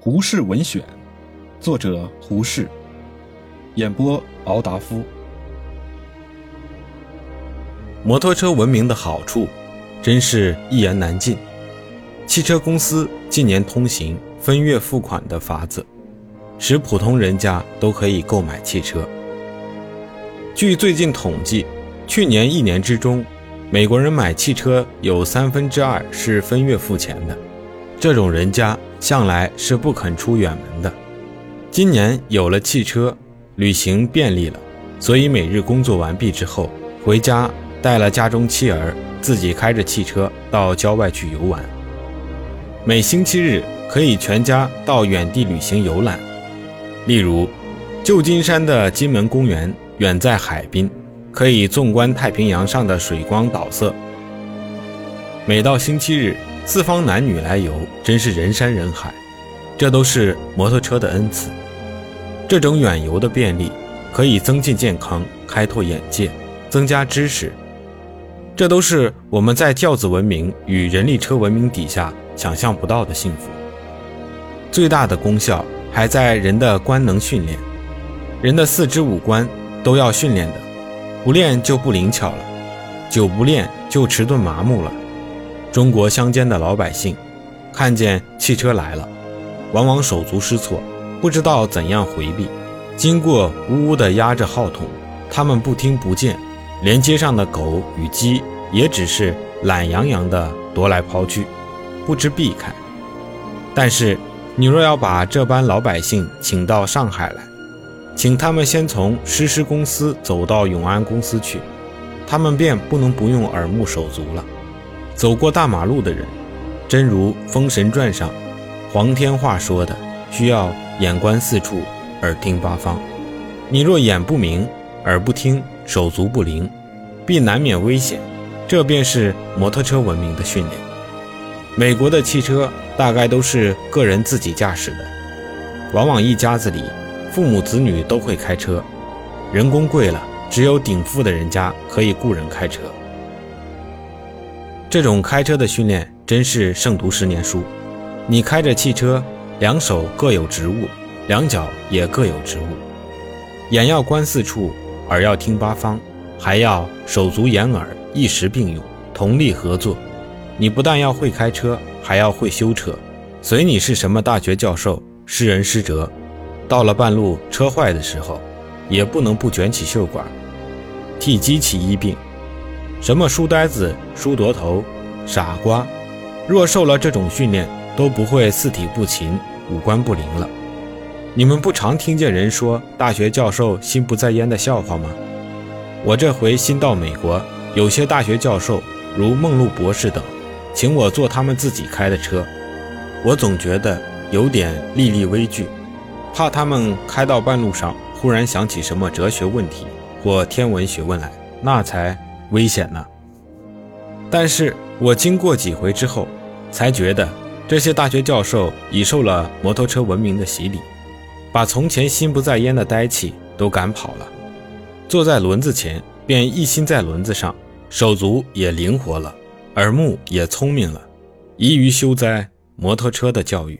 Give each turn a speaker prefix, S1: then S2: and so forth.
S1: 胡适文选》，作者胡适，演播敖达夫。
S2: 摩托车文明的好处，真是一言难尽。汽车公司近年通行分月付款的法子，使普通人家都可以购买汽车。据最近统计，去年一年之中，美国人买汽车有三分之二是分月付钱的。这种人家向来是不肯出远门的。今年有了汽车，旅行便利了，所以每日工作完毕之后，回家带了家中妻儿，自己开着汽车到郊外去游玩。每星期日可以全家到远地旅行游览，例如旧金山的金门公园远在海滨，可以纵观太平洋上的水光岛色。每到星期日。四方男女来游，真是人山人海，这都是摩托车的恩赐。这种远游的便利，可以增进健康、开拓眼界、增加知识，这都是我们在轿子文明与人力车文明底下想象不到的幸福。最大的功效还在人的官能训练，人的四肢五官都要训练的，不练就不灵巧了，久不练就迟钝麻木了。中国乡间的老百姓，看见汽车来了，往往手足失措，不知道怎样回避。经过呜呜地压着号筒，他们不听不见，连街上的狗与鸡也只是懒洋洋地踱来跑去，不知避开。但是，你若要把这班老百姓请到上海来，请他们先从诗诗公司走到永安公司去，他们便不能不用耳目手足了。走过大马路的人，真如《封神传》上黄天化说的，需要眼观四处，耳听八方。你若眼不明，耳不听，手足不灵，必难免危险。这便是摩托车文明的训练。美国的汽车大概都是个人自己驾驶的，往往一家子里父母子女都会开车，人工贵了，只有顶富的人家可以雇人开车。这种开车的训练真是胜读十年书。你开着汽车，两手各有职务，两脚也各有职务，眼要观四处，耳要听八方，还要手足眼耳一时并用，同力合作。你不但要会开车，还要会修车。随你是什么大学教授、诗人诗哲，到了半路车坏的时候，也不能不卷起袖管，替机器医病。什么书呆子、书夺头、傻瓜，若受了这种训练，都不会四体不勤、五官不灵了。你们不常听见人说大学教授心不在焉的笑话吗？我这回新到美国，有些大学教授，如梦露博士等，请我坐他们自己开的车，我总觉得有点历历微惧，怕他们开到半路上忽然想起什么哲学问题或天文学问来，那才。危险呢，但是我经过几回之后，才觉得这些大学教授已受了摩托车文明的洗礼，把从前心不在焉的呆气都赶跑了，坐在轮子前便一心在轮子上，手足也灵活了，耳目也聪明了，宜于修哉摩托车的教育。